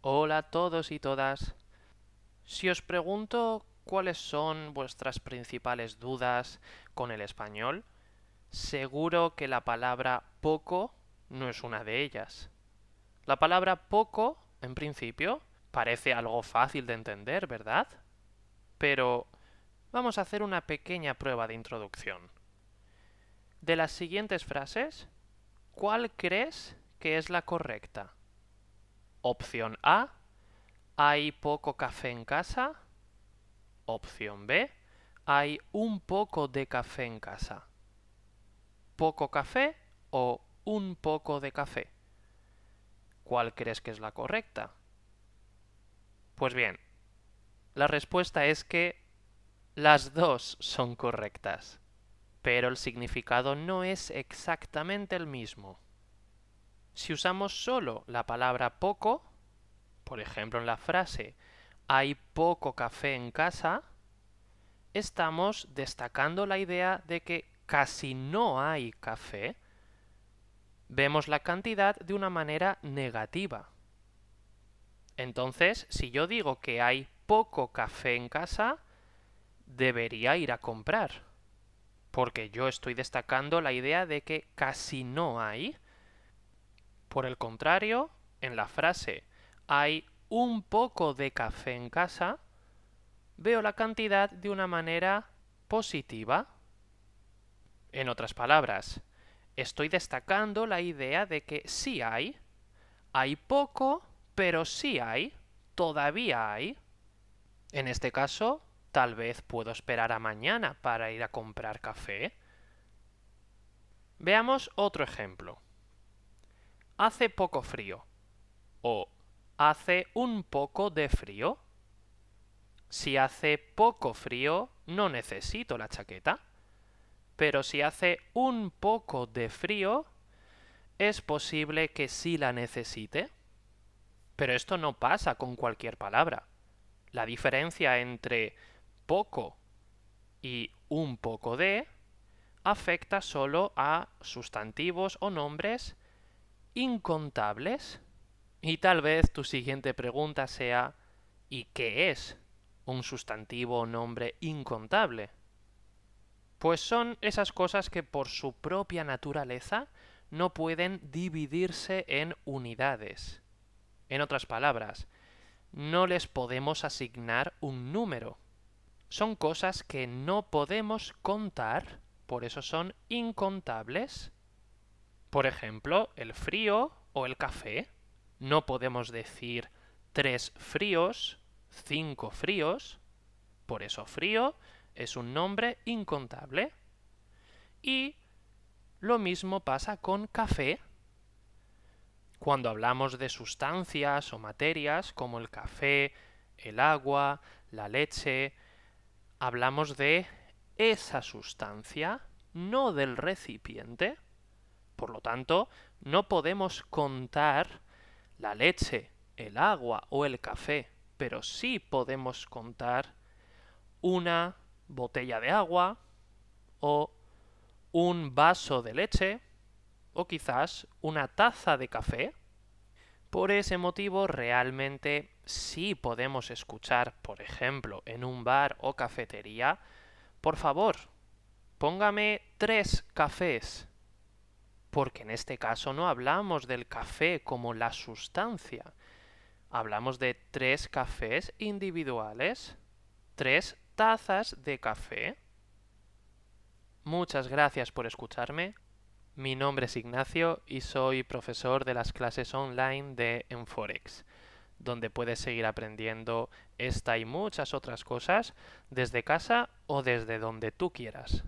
Hola a todos y todas. Si os pregunto cuáles son vuestras principales dudas con el español, seguro que la palabra poco no es una de ellas. La palabra poco, en principio, parece algo fácil de entender, ¿verdad? Pero vamos a hacer una pequeña prueba de introducción. De las siguientes frases, ¿cuál crees que es la correcta? Opción A, hay poco café en casa. Opción B, hay un poco de café en casa. ¿Poco café o un poco de café? ¿Cuál crees que es la correcta? Pues bien, la respuesta es que las dos son correctas, pero el significado no es exactamente el mismo. Si usamos solo la palabra poco, por ejemplo en la frase hay poco café en casa, estamos destacando la idea de que casi no hay café. Vemos la cantidad de una manera negativa. Entonces, si yo digo que hay poco café en casa, debería ir a comprar. Porque yo estoy destacando la idea de que casi no hay. Por el contrario, en la frase hay un poco de café en casa, veo la cantidad de una manera positiva. En otras palabras, estoy destacando la idea de que sí hay, hay poco, pero sí hay, todavía hay. En este caso, tal vez puedo esperar a mañana para ir a comprar café. Veamos otro ejemplo hace poco frío o hace un poco de frío. Si hace poco frío, no necesito la chaqueta. Pero si hace un poco de frío, es posible que sí la necesite. Pero esto no pasa con cualquier palabra. La diferencia entre poco y un poco de afecta solo a sustantivos o nombres incontables? Y tal vez tu siguiente pregunta sea ¿y qué es un sustantivo o nombre incontable? Pues son esas cosas que por su propia naturaleza no pueden dividirse en unidades. En otras palabras, no les podemos asignar un número. Son cosas que no podemos contar, por eso son incontables. Por ejemplo, el frío o el café. No podemos decir tres fríos, cinco fríos. Por eso frío es un nombre incontable. Y lo mismo pasa con café. Cuando hablamos de sustancias o materias como el café, el agua, la leche, hablamos de esa sustancia, no del recipiente. Lo tanto, no podemos contar la leche, el agua o el café, pero sí podemos contar una botella de agua o un vaso de leche o quizás una taza de café. Por ese motivo realmente sí podemos escuchar, por ejemplo, en un bar o cafetería, por favor, póngame tres cafés porque en este caso no hablamos del café como la sustancia, hablamos de tres cafés individuales, tres tazas de café. Muchas gracias por escucharme. Mi nombre es Ignacio y soy profesor de las clases online de Enforex, donde puedes seguir aprendiendo esta y muchas otras cosas desde casa o desde donde tú quieras.